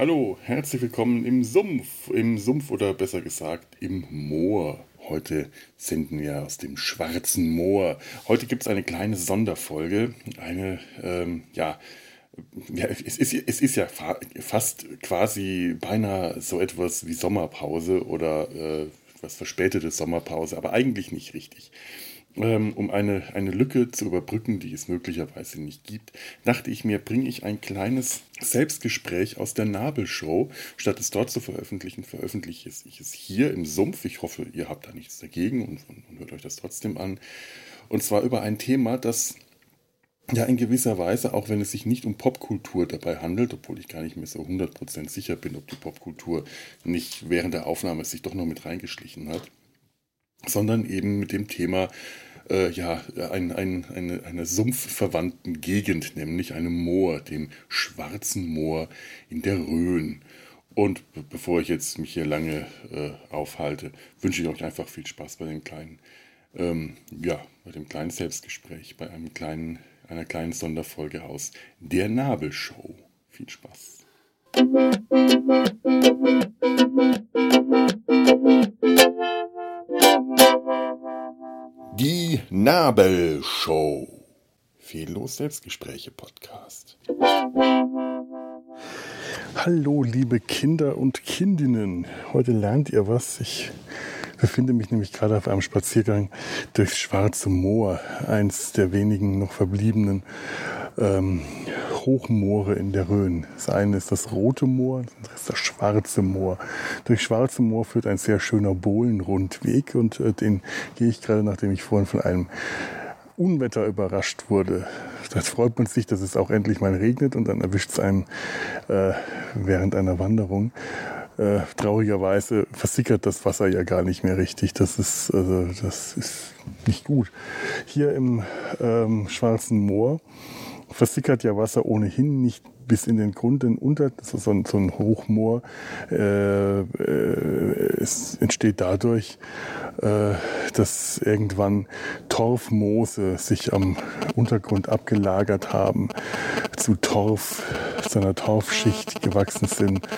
Hallo, herzlich willkommen im Sumpf, im Sumpf oder besser gesagt im Moor. Heute senden wir aus dem Schwarzen Moor. Heute gibt es eine kleine Sonderfolge, eine, ähm, ja, ja, es ist, es ist ja fa fast quasi beinahe so etwas wie Sommerpause oder äh, was verspätete Sommerpause, aber eigentlich nicht richtig. Ähm, um eine, eine Lücke zu überbrücken, die es möglicherweise nicht gibt, dachte ich mir, bringe ich ein kleines Selbstgespräch aus der Nabelshow. Statt es dort zu veröffentlichen, veröffentliche ich es hier im Sumpf. Ich hoffe, ihr habt da nichts dagegen und, und, und hört euch das trotzdem an. Und zwar über ein Thema, das ja in gewisser Weise, auch wenn es sich nicht um Popkultur dabei handelt, obwohl ich gar nicht mehr so 100% sicher bin, ob die Popkultur nicht während der Aufnahme sich doch noch mit reingeschlichen hat, sondern eben mit dem Thema äh, ja, ein, ein, eine, einer sumpfverwandten Gegend, nämlich einem Moor, dem Schwarzen Moor in der Rhön. Und bevor ich jetzt mich hier lange äh, aufhalte, wünsche ich euch einfach viel Spaß bei dem kleinen, ähm, ja, bei dem kleinen Selbstgespräch, bei einem kleinen, einer kleinen Sonderfolge aus der Nabelshow. Viel Spaß. Die Nabelshow. Fehllos Selbstgespräche Podcast. Hallo, liebe Kinder und Kindinnen. Heute lernt ihr was. Ich befinde mich nämlich gerade auf einem Spaziergang durchs Schwarze Moor, eins der wenigen noch verbliebenen ähm, Hochmoore in der Rhön. Das eine ist das Rote Moor, das andere ist das Schwarze Moor. Durch Schwarze Moor führt ein sehr schöner Bohlenrundweg und äh, den gehe ich gerade, nachdem ich vorhin von einem Unwetter überrascht wurde. Da freut man sich, dass es auch endlich mal regnet und dann erwischt es einen äh, während einer Wanderung. Äh, traurigerweise versickert das Wasser ja gar nicht mehr richtig. Das ist, also, das ist nicht gut. Hier im ähm, Schwarzen Moor versickert ja Wasser ohnehin nicht bis in den Grund denn unter. Das ist so ein, so ein Hochmoor. Äh, äh, es entsteht dadurch, äh, dass irgendwann Torfmoose sich am Untergrund abgelagert haben, zu Torf, zu einer Torfschicht gewachsen sind,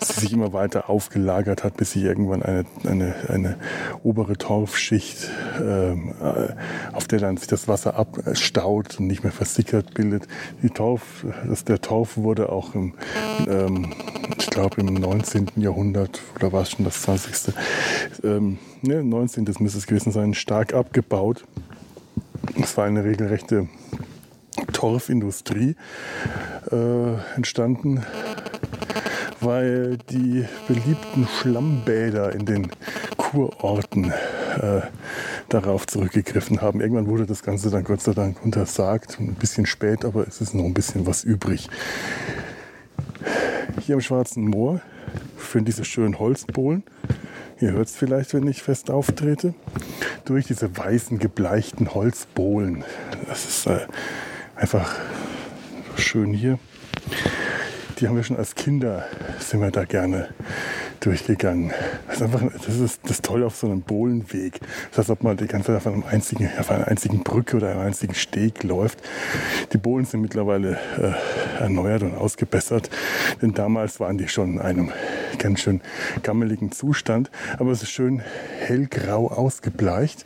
sie sich immer weiter aufgelagert hat, bis sich irgendwann eine, eine, eine obere Torfschicht, ähm, äh, auf der dann sich das Wasser abstaut und nicht mehr versickert bildet. Die Torf, das, der Torf wurde auch im, ähm, ich glaube im 19. Jahrhundert oder war es schon das 20. Ähm, ne, 19. müsste es gewesen sein, stark abgebaut. Es war eine regelrechte Torfindustrie äh, entstanden, weil die beliebten Schlammbäder in den Kurorten äh, darauf zurückgegriffen haben. Irgendwann wurde das Ganze dann Gott sei Dank untersagt, ein bisschen spät, aber es ist noch ein bisschen was übrig. Hier am Schwarzen Moor führen diese schönen Holzbohlen. Ihr hört es vielleicht, wenn ich fest auftrete. Durch diese weißen, gebleichten Holzbohlen. Das ist äh, einfach schön hier. Die haben wir schon als Kinder, sind wir da gerne durchgegangen. Das ist einfach, das ist das Tolle auf so einem Bohlenweg. Das heißt, ob man die ganze Zeit auf, einem einzigen, auf einer einzigen Brücke oder einem einzigen Steg läuft. Die Bohlen sind mittlerweile äh, erneuert und ausgebessert, denn damals waren die schon in einem ganz schön gammeligen Zustand. Aber es ist schön hellgrau ausgebleicht.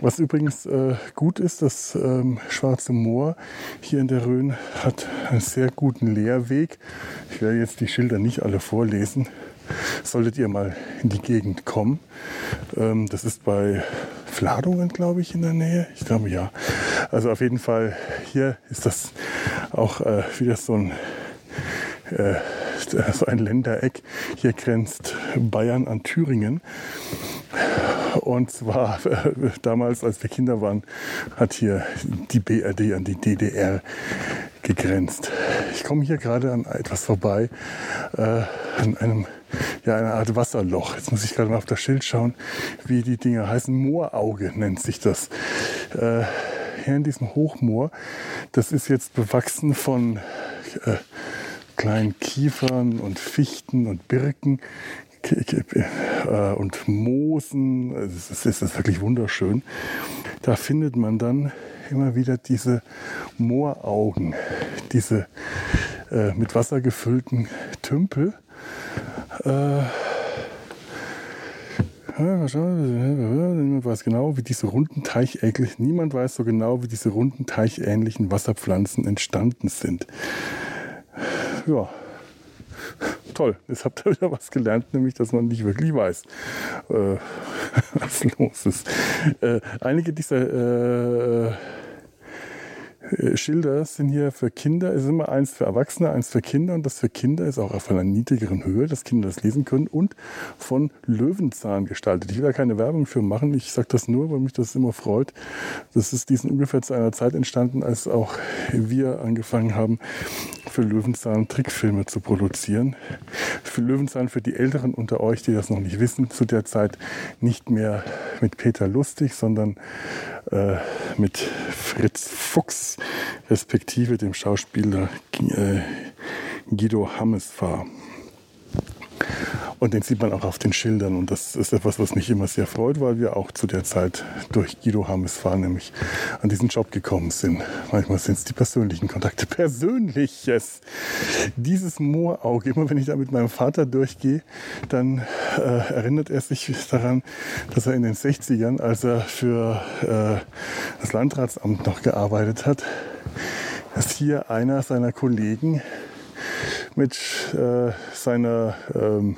Was übrigens äh, gut ist, das ähm, Schwarze Moor hier in der Rhön hat einen sehr guten Lehrweg. Ich werde jetzt die Schilder nicht alle vorlesen. Solltet ihr mal in die Gegend kommen. Ähm, das ist bei Fladungen, glaube ich, in der Nähe. Ich glaube ja. Also auf jeden Fall hier ist das auch äh, wieder so ein äh, so ein Ländereck. Hier grenzt Bayern an Thüringen. Und zwar äh, damals, als wir Kinder waren, hat hier die BRD an die DDR gegrenzt. Ich komme hier gerade an etwas vorbei, äh, an einem, ja, einer Art Wasserloch. Jetzt muss ich gerade mal auf das Schild schauen, wie die Dinger heißen. Moorauge nennt sich das. Äh, hier in diesem Hochmoor, das ist jetzt bewachsen von äh, kleinen Kiefern und Fichten und Birken äh, und Moosen. Es ist, wirklich wunderschön. Da findet man dann immer wieder diese Mooraugen, diese äh, mit Wasser gefüllten Tümpel. Äh, Niemand weiß genau, wie diese runden Teichähnlichen, niemand weiß so genau, wie diese runden Teichähnlichen Wasserpflanzen entstanden sind. Ja, toll. Jetzt habt ihr wieder was gelernt, nämlich, dass man nicht wirklich weiß, äh, was los ist. Äh, einige dieser äh, Schilder sind hier für Kinder, es ist immer eins für Erwachsene, eins für Kinder und das für Kinder ist auch auf einer niedrigeren Höhe, dass Kinder das lesen können und von Löwenzahn gestaltet. Ich will da keine Werbung für machen, ich sage das nur, weil mich das immer freut. Das ist diesen ungefähr zu einer Zeit entstanden, als auch wir angefangen haben, für Löwenzahn Trickfilme zu produzieren. Für Löwenzahn, für die Älteren unter euch, die das noch nicht wissen, zu der Zeit nicht mehr mit Peter Lustig, sondern äh, mit Fritz Fuchs, respektive dem Schauspieler äh, Guido Hammesfahr. Und den sieht man auch auf den Schildern. Und das ist etwas, was mich immer sehr freut, weil wir auch zu der Zeit durch Guido Hammesfahr nämlich an diesen Job gekommen sind. Manchmal sind es die persönlichen Kontakte. Persönliches. Dieses Moorauge, immer wenn ich da mit meinem Vater durchgehe, dann äh, erinnert er sich daran, dass er in den 60ern, als er für äh, das Landratsamt noch gearbeitet hat, dass hier einer seiner Kollegen mit äh, seiner ähm,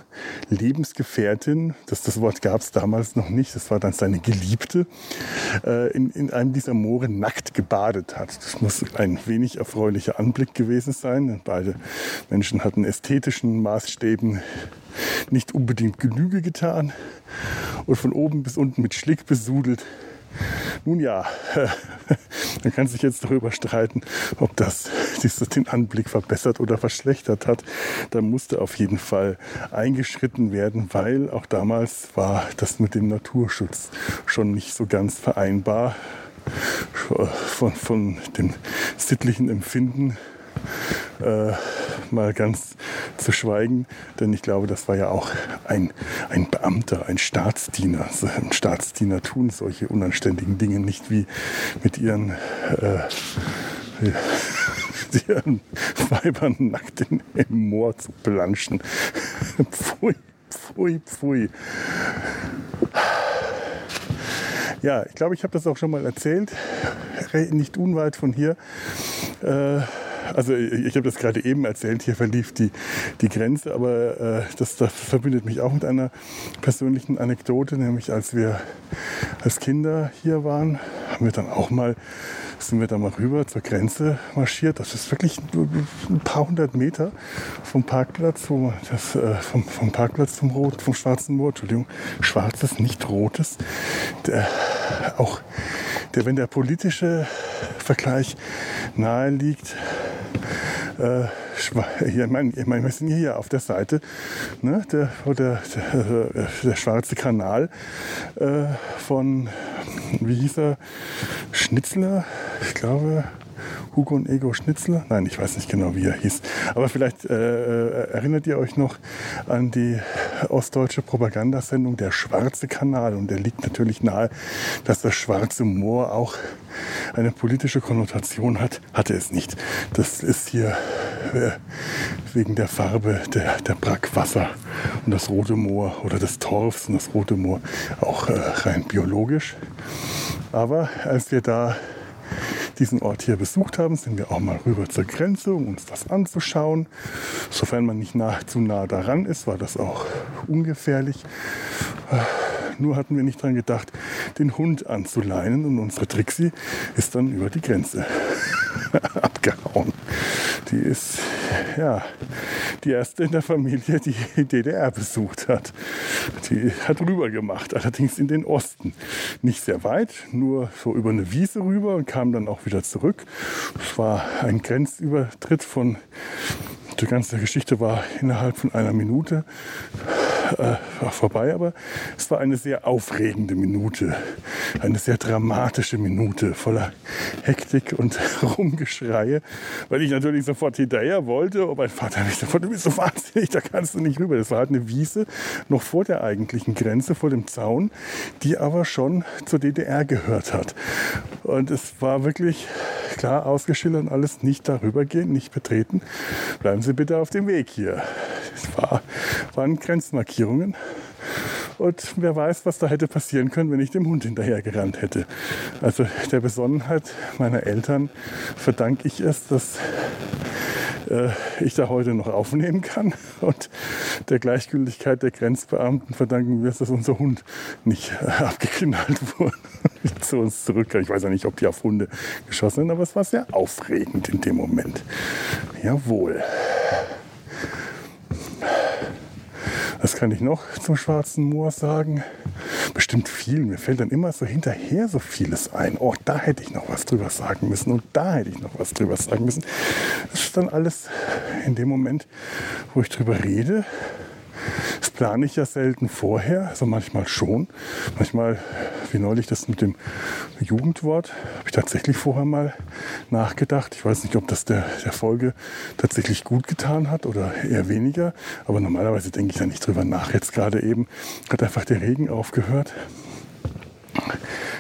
Lebensgefährtin, das, das Wort gab es damals noch nicht, das war dann seine Geliebte, äh, in, in einem dieser Moore nackt gebadet hat. Das muss ein wenig erfreulicher Anblick gewesen sein. Beide Menschen hatten ästhetischen Maßstäben nicht unbedingt Genüge getan und von oben bis unten mit Schlick besudelt nun ja, man kann sich jetzt darüber streiten, ob das den Anblick verbessert oder verschlechtert hat. Da musste auf jeden Fall eingeschritten werden, weil auch damals war das mit dem Naturschutz schon nicht so ganz vereinbar von, von dem sittlichen Empfinden äh, mal ganz zu schweigen, denn ich glaube, das war ja auch ein, ein Beamter, ein Staatsdiener. Ein Staatsdiener tun solche unanständigen Dinge nicht wie mit ihren, äh, ihren Weibern nackt in, im Moor zu planschen. pfui, pfui, pfui. Ja, ich glaube, ich habe das auch schon mal erzählt, nicht unweit von hier. Äh, also ich habe das gerade eben erzählt, hier verlief die, die Grenze, aber äh, das, das verbindet mich auch mit einer persönlichen Anekdote, nämlich als wir als Kinder hier waren, haben wir dann auch mal sind wir da mal rüber zur Grenze marschiert. Das ist wirklich ein paar hundert Meter vom Parkplatz, wo das, äh, vom, vom Parkplatz zum Rot, vom Schwarzen Moor, Entschuldigung, schwarzes, nicht rotes. Der, auch der, wenn der politische Vergleich nahe liegt, äh, ich meine, wir sind hier auf der Seite, ne, der, der, der, der schwarze Kanal äh, von, wie hieß er, Schnitzler, ich glaube, Hugo und Ego Schnitzler. Nein, ich weiß nicht genau, wie er hieß. Aber vielleicht äh, äh, erinnert ihr euch noch an die ostdeutsche Propagandasendung Der Schwarze Kanal. Und der liegt natürlich nahe, dass das Schwarze Moor auch eine politische Konnotation hat. Hatte es nicht. Das ist hier äh, wegen der Farbe der, der Brackwasser und das Rote Moor oder des Torfs und das Rote Moor auch äh, rein biologisch. Aber als wir da diesen Ort hier besucht haben, sind wir auch mal rüber zur Grenze, um uns das anzuschauen. Sofern man nicht nah, zu nah daran ist, war das auch ungefährlich. Äh, nur hatten wir nicht daran gedacht, den Hund anzuleinen und unsere Trixie ist dann über die Grenze abgehauen. Die ist ja die erste in der Familie, die DDR besucht hat. Die hat rüber gemacht, allerdings in den Osten. Nicht sehr weit, nur so über eine Wiese rüber und kam dann auch wieder zurück. Es war ein Grenzübertritt von die ganze Geschichte war innerhalb von einer Minute. Äh, vorbei, aber es war eine sehr aufregende Minute, eine sehr dramatische Minute voller Hektik und Rumgeschreie, weil ich natürlich sofort hinterher wollte. Und mein Vater mich sofort, du bist so wahnsinnig, da kannst du nicht rüber. Das war halt eine Wiese noch vor der eigentlichen Grenze, vor dem Zaun, die aber schon zur DDR gehört hat. Und es war wirklich klar ausgeschildert, alles nicht darüber gehen, nicht betreten. Bleiben Sie bitte auf dem Weg hier. Es war, waren Grenzmarkierungen. Und wer weiß, was da hätte passieren können, wenn ich dem Hund hinterher gerannt hätte. Also der Besonnenheit meiner Eltern verdanke ich es, dass äh, ich da heute noch aufnehmen kann. Und der Gleichgültigkeit der Grenzbeamten verdanken wir es, dass unser Hund nicht äh, abgeknallt wurde zu uns zurückkam. Ich weiß ja nicht, ob die auf Hunde geschossen sind, aber es war sehr aufregend in dem Moment. Jawohl. Was kann ich noch zum Schwarzen Moor sagen? Bestimmt viel. Mir fällt dann immer so hinterher so vieles ein. Oh, da hätte ich noch was drüber sagen müssen und da hätte ich noch was drüber sagen müssen. Das ist dann alles in dem Moment, wo ich drüber rede. Das plane ich ja selten vorher, also manchmal schon. Manchmal, wie neulich das mit dem Jugendwort, habe ich tatsächlich vorher mal nachgedacht. Ich weiß nicht, ob das der, der Folge tatsächlich gut getan hat oder eher weniger. Aber normalerweise denke ich da nicht drüber nach. Jetzt gerade eben hat einfach der Regen aufgehört.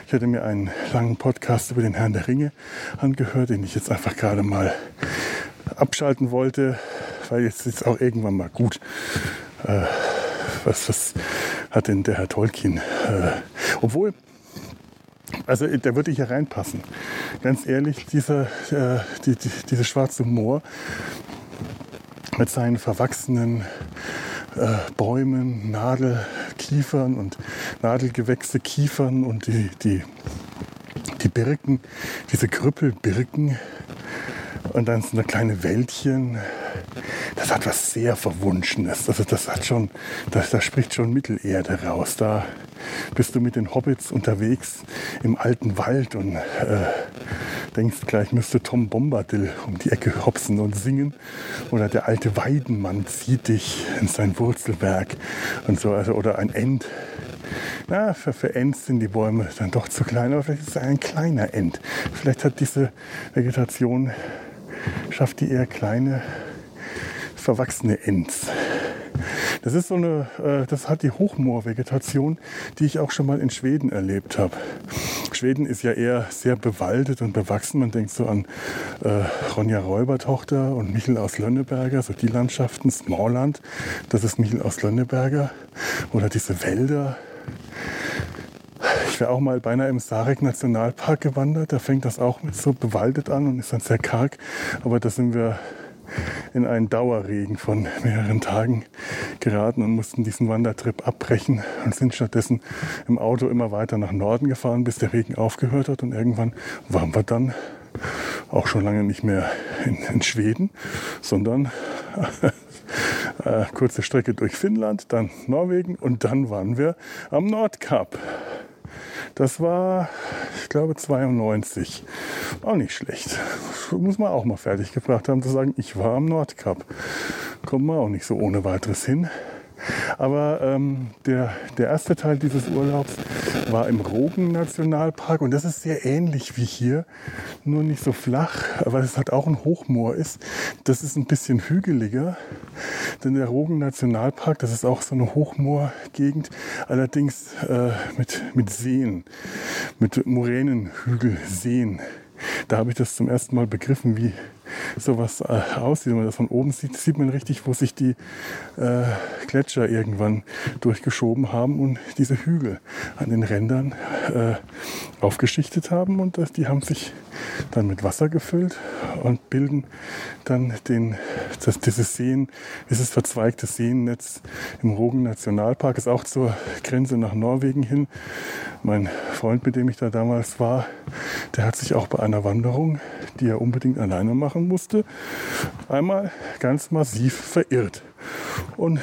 Ich hatte mir einen langen Podcast über den Herrn der Ringe angehört, den ich jetzt einfach gerade mal abschalten wollte, weil jetzt ist auch irgendwann mal gut. Äh, was, was hat denn der Herr Tolkien? Äh, obwohl, also der würde hier reinpassen. Ganz ehrlich, dieser, äh, die, die, diese schwarze Moor mit seinen verwachsenen äh, Bäumen, Nadelkiefern und Nadelgewächse Kiefern und die, die, die Birken, diese Krüppelbirken und dann so eine kleine Wäldchen das hat was sehr Verwunschenes. Also das hat schon, das, da spricht schon Mittelerde raus. Da bist du mit den Hobbits unterwegs im alten Wald und äh, denkst gleich müsste Tom Bombadil um die Ecke hopsen und singen. Oder der alte Weidenmann zieht dich in sein Wurzelwerk und so. Also, oder ein End. Na, für, für Ents sind die Bäume dann doch zu klein, aber vielleicht ist es ein kleiner End. Vielleicht hat diese Vegetation, schafft die eher kleine verwachsene Ents. Das ist so eine, äh, das hat die Hochmoorvegetation, die ich auch schon mal in Schweden erlebt habe. Schweden ist ja eher sehr bewaldet und bewachsen. Man denkt so an äh, Ronja Räubertochter und Michel aus Lönneberger, so die Landschaften, Smallland, das ist Michel aus Lönneberger. Oder diese Wälder. Ich wäre auch mal beinahe im Sarek Nationalpark gewandert. Da fängt das auch mit so bewaldet an und ist dann sehr karg. Aber da sind wir in einen Dauerregen von mehreren Tagen geraten und mussten diesen Wandertrip abbrechen und sind stattdessen im Auto immer weiter nach Norden gefahren, bis der Regen aufgehört hat. Und irgendwann waren wir dann auch schon lange nicht mehr in, in Schweden, sondern äh, kurze Strecke durch Finnland, dann Norwegen und dann waren wir am Nordkap. Das war, ich glaube, 92. Auch nicht schlecht. Muss man auch mal fertig gebracht haben, zu sagen, ich war am Nordkap. Kommt man auch nicht so ohne weiteres hin. Aber ähm, der, der erste Teil dieses Urlaubs war im Rogen-Nationalpark und das ist sehr ähnlich wie hier, nur nicht so flach, weil es halt auch ein Hochmoor ist. Das ist ein bisschen hügeliger, denn der Rogen-Nationalpark, das ist auch so eine Hochmoorgegend, allerdings äh, mit, mit Seen, mit Moränenhügelseen. Da habe ich das zum ersten Mal begriffen, wie sowas äh, aussieht. Wenn man das von oben sieht, sieht man richtig, wo sich die äh, Gletscher irgendwann durchgeschoben haben und diese Hügel an den Rändern äh, aufgeschichtet haben. Und die haben sich dann mit Wasser gefüllt und bilden dann den, das, dieses Seen, dieses verzweigte Seennetz im Rogen Nationalpark ist auch zur Grenze nach Norwegen hin. Mein Freund, mit dem ich da damals war, der hat sich auch bei einer Wanderung, die er unbedingt alleine machen musste, einmal ganz massiv verirrt. Und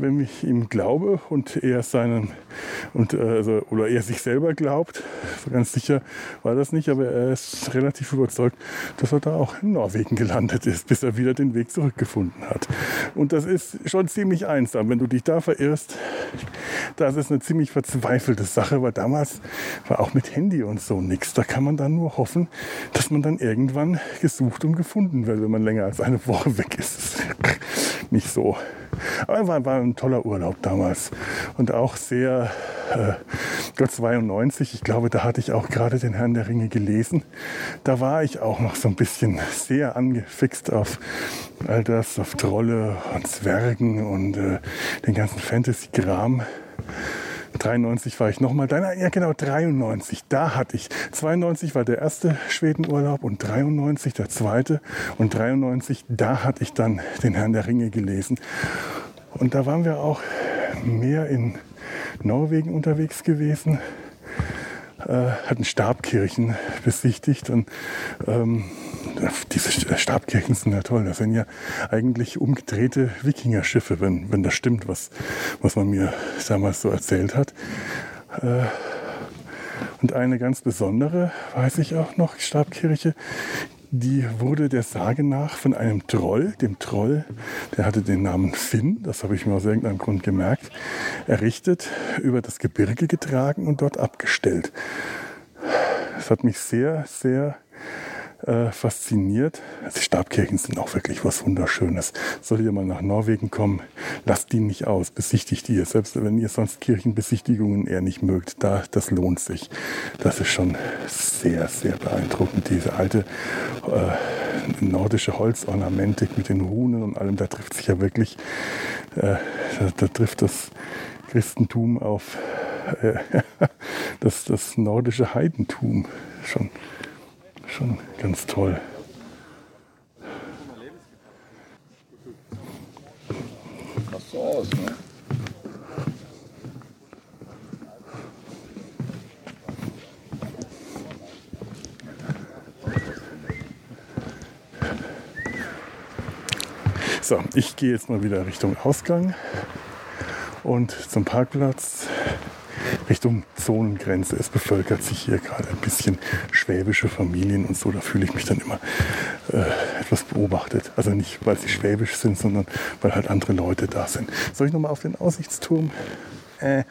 wenn ich ihm glaube und er seinen und äh, also, oder er sich selber glaubt, ganz sicher war das nicht, aber er ist relativ überzeugt, dass er da auch in Norwegen gelandet ist, bis er wieder den Weg zurückgefunden hat. Und das ist schon ziemlich einsam, wenn du dich da verirrst. Das ist eine ziemlich verzweifelte Sache, weil damals war auch mit Handy und so nichts. Da kann man dann nur hoffen, dass man dann irgendwann gesucht und gefunden wird, wenn man länger als eine Woche weg ist. Nicht so. Aber war, war ein toller Urlaub damals und auch sehr, äh, Gott 92, ich glaube, da hatte ich auch gerade den Herrn der Ringe gelesen. Da war ich auch noch so ein bisschen sehr angefixt auf all das, auf Trolle und Zwergen und äh, den ganzen Fantasy-Kram. 93 war ich nochmal. Ja, genau, 93. Da hatte ich. 92 war der erste Schwedenurlaub und 93 der zweite. Und 93, da hatte ich dann den Herrn der Ringe gelesen. Und da waren wir auch mehr in Norwegen unterwegs gewesen, hatten Stabkirchen besichtigt und ähm, diese Stabkirchen sind ja toll. Das sind ja eigentlich umgedrehte Wikingerschiffe, wenn, wenn das stimmt, was, was man mir damals so erzählt hat. Äh, und eine ganz besondere, weiß ich auch noch, Stabkirche, die wurde der Sage nach von einem Troll, dem Troll, der hatte den Namen Finn, das habe ich mir aus irgendeinem Grund gemerkt, errichtet, über das Gebirge getragen und dort abgestellt. Das hat mich sehr, sehr äh, fasziniert. Also Stabkirchen sind auch wirklich was Wunderschönes. Solltet ihr mal nach Norwegen kommen, lasst die nicht aus, besichtigt die. Selbst wenn ihr sonst Kirchenbesichtigungen eher nicht mögt, da, das lohnt sich. Das ist schon sehr, sehr beeindruckend. Diese alte äh, nordische Holzornamentik mit den Runen und allem, da trifft sich ja wirklich, äh, da, da trifft das Christentum auf äh, das, das nordische Heidentum schon schon ganz toll. Das so aus, ne? So, ich gehe jetzt mal wieder Richtung Ausgang und zum Parkplatz. Richtung Zonengrenze. Es bevölkert sich hier gerade ein bisschen schwäbische Familien und so. Da fühle ich mich dann immer äh, etwas beobachtet. Also nicht, weil sie schwäbisch sind, sondern weil halt andere Leute da sind. Soll ich nochmal auf den Aussichtsturm? Äh,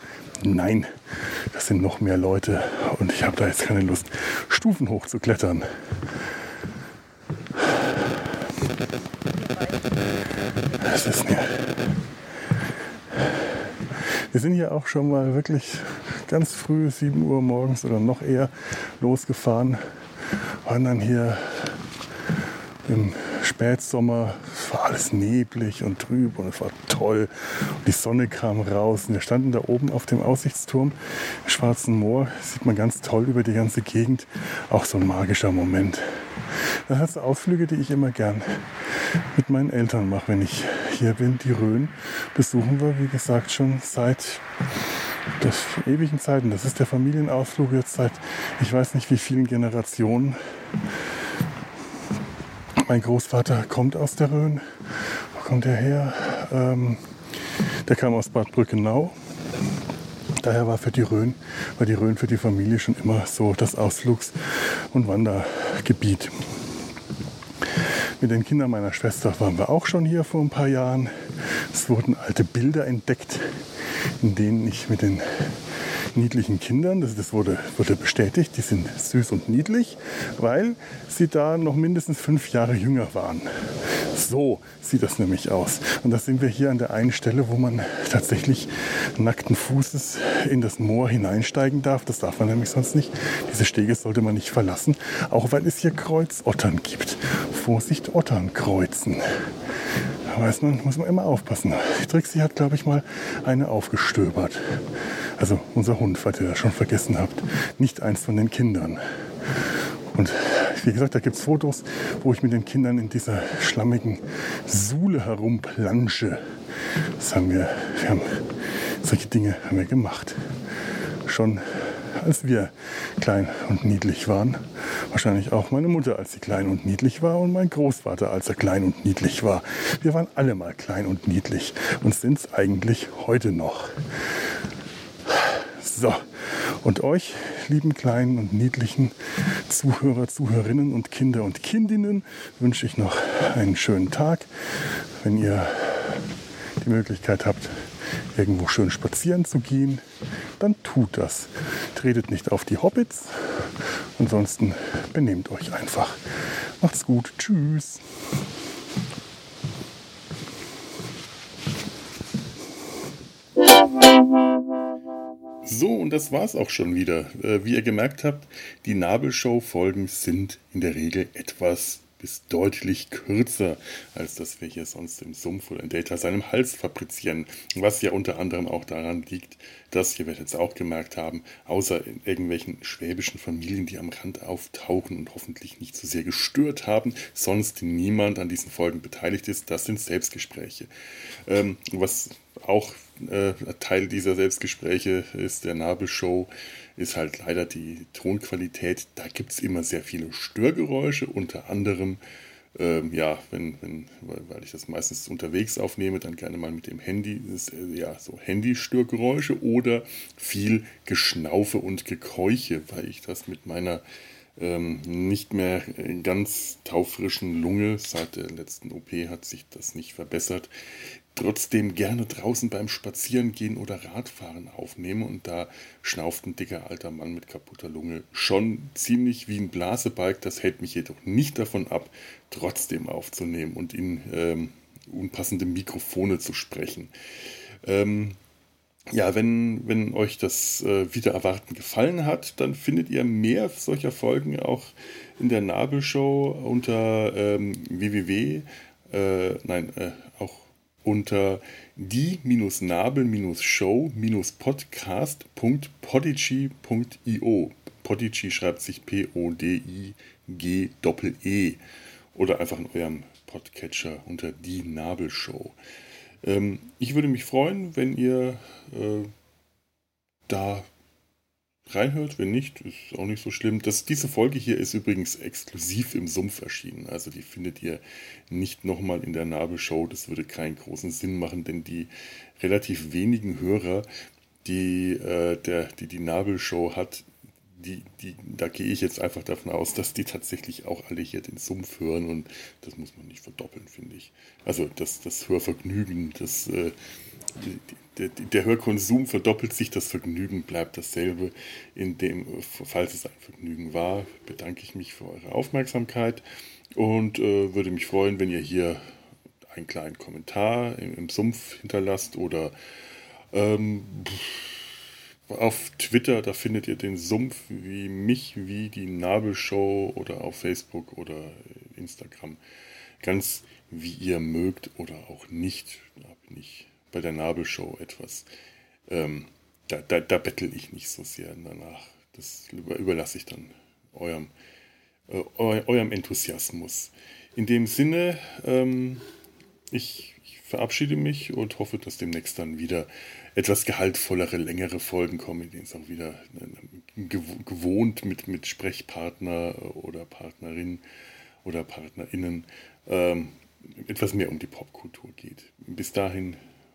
nein, das sind noch mehr Leute und ich habe da jetzt keine Lust, Stufen hoch zu klettern. Das ist mir wir sind hier auch schon mal wirklich ganz früh, 7 Uhr morgens oder noch eher, losgefahren. Waren dann hier im Spätsommer, es war alles neblig und trüb und es war toll. Und die Sonne kam raus und wir standen da oben auf dem Aussichtsturm im Schwarzen Moor. Sieht man ganz toll über die ganze Gegend. Auch so ein magischer Moment. Das sind Ausflüge, die ich immer gern mit meinen Eltern mache, wenn ich hier bin. Die Rhön besuchen wir, wie gesagt, schon seit des ewigen Zeiten. Das ist der Familienausflug jetzt seit ich weiß nicht wie vielen Generationen. Mein Großvater kommt aus der Rhön. Wo kommt er her? Ähm, der kam aus Bad Brückenau. Daher war für die Rhön, war die Rhön für die Familie schon immer so das Ausflugs- und Wandergebiet. Mit den Kindern meiner Schwester waren wir auch schon hier vor ein paar Jahren. Es wurden alte Bilder entdeckt, in denen ich mit den niedlichen Kindern, das, das wurde, wurde bestätigt, die sind süß und niedlich, weil sie da noch mindestens fünf Jahre jünger waren. So sieht das nämlich aus. Und da sind wir hier an der einen Stelle, wo man tatsächlich nackten Fußes in das Moor hineinsteigen darf. Das darf man nämlich sonst nicht. Diese Stege sollte man nicht verlassen, auch weil es hier Kreuzottern gibt. Vorsicht, Ottern kreuzen. Weiß man, muss man immer aufpassen. Trixie hat, glaube ich, mal eine aufgestöbert. Also unser Hund, falls ihr das schon vergessen habt. Nicht eins von den Kindern. Und wie gesagt, da gibt es Fotos, wo ich mit den Kindern in dieser schlammigen Suhle herumplansche. Das haben wir, wir haben, solche Dinge haben wir gemacht. Schon als wir klein und niedlich waren. Wahrscheinlich auch meine Mutter, als sie klein und niedlich war und mein Großvater, als er klein und niedlich war. Wir waren alle mal klein und niedlich und sind es eigentlich heute noch. So, und euch, lieben kleinen und niedlichen Zuhörer, Zuhörerinnen und Kinder und Kindinnen, wünsche ich noch einen schönen Tag. Wenn ihr die Möglichkeit habt, irgendwo schön spazieren zu gehen, dann tut das. Tretet nicht auf die Hobbits. Ansonsten benehmt euch einfach. Macht's gut. Tschüss. So, und das war's auch schon wieder. Äh, wie ihr gemerkt habt, die Nabelshow-Folgen sind in der Regel etwas bis deutlich kürzer als das wir hier sonst im Sumpf oder in Data seinem Hals fabrizieren. Was ja unter anderem auch daran liegt, dass, ihr werdet es auch gemerkt haben, außer in irgendwelchen schwäbischen Familien, die am Rand auftauchen und hoffentlich nicht zu so sehr gestört haben, sonst niemand an diesen Folgen beteiligt ist. Das sind Selbstgespräche. Ähm, was auch äh, Teil dieser Selbstgespräche ist der Nabelshow ist halt leider die Tonqualität. Da gibt es immer sehr viele Störgeräusche, unter anderem, ähm, ja, wenn, wenn, weil ich das meistens unterwegs aufnehme, dann gerne mal mit dem Handy, ist, äh, ja, so Handy-Störgeräusche oder viel Geschnaufe und Gekeuche, weil ich das mit meiner ähm, nicht mehr ganz taufrischen Lunge, seit der letzten OP hat sich das nicht verbessert, trotzdem gerne draußen beim Spazierengehen oder Radfahren aufnehme und da schnauft ein dicker alter Mann mit kaputter Lunge schon ziemlich wie ein Blasebalg. Das hält mich jedoch nicht davon ab, trotzdem aufzunehmen und in ähm, unpassende Mikrofone zu sprechen. Ähm, ja, wenn, wenn euch das äh, wieder erwarten gefallen hat, dann findet ihr mehr solcher Folgen auch in der Nabelshow unter ähm, www, äh, nein, äh, auch unter die-nabel-show-podcast.podigy.io. Podigy schreibt sich P-O-D-I-G-E oder einfach in eurem Podcatcher unter die Nabelshow. Ähm, ich würde mich freuen, wenn ihr äh, da reinhört. Wenn nicht, ist auch nicht so schlimm. Das, diese Folge hier ist übrigens exklusiv im Sumpf erschienen. Also die findet ihr nicht nochmal in der Nabelshow. Das würde keinen großen Sinn machen, denn die relativ wenigen Hörer, die äh, der, die, die Nabelshow hat, die, die, da gehe ich jetzt einfach davon aus, dass die tatsächlich auch alle hier den Sumpf hören und das muss man nicht verdoppeln, finde ich. Also das, das Hörvergnügen, das, äh, die, der, der Hörkonsum verdoppelt sich, das Vergnügen bleibt dasselbe. In dem, falls es ein Vergnügen war, bedanke ich mich für eure Aufmerksamkeit und äh, würde mich freuen, wenn ihr hier einen kleinen Kommentar im, im Sumpf hinterlasst oder ähm, auf Twitter, da findet ihr den Sumpf wie mich, wie die Nabelshow oder auf Facebook oder Instagram. Ganz wie ihr mögt oder auch nicht. Da bin ich bei der Nabelshow etwas. Ähm, da, da, da bettel ich nicht so sehr danach. Das überlasse ich dann eurem, äh, eurem Enthusiasmus. In dem Sinne, ähm, ich, ich, verabschiede mich und hoffe, dass demnächst dann wieder etwas gehaltvollere, längere Folgen kommen, in denen es auch wieder äh, gewohnt mit, mit Sprechpartner oder Partnerin oder PartnerInnen ähm, etwas mehr um die Popkultur geht. Bis dahin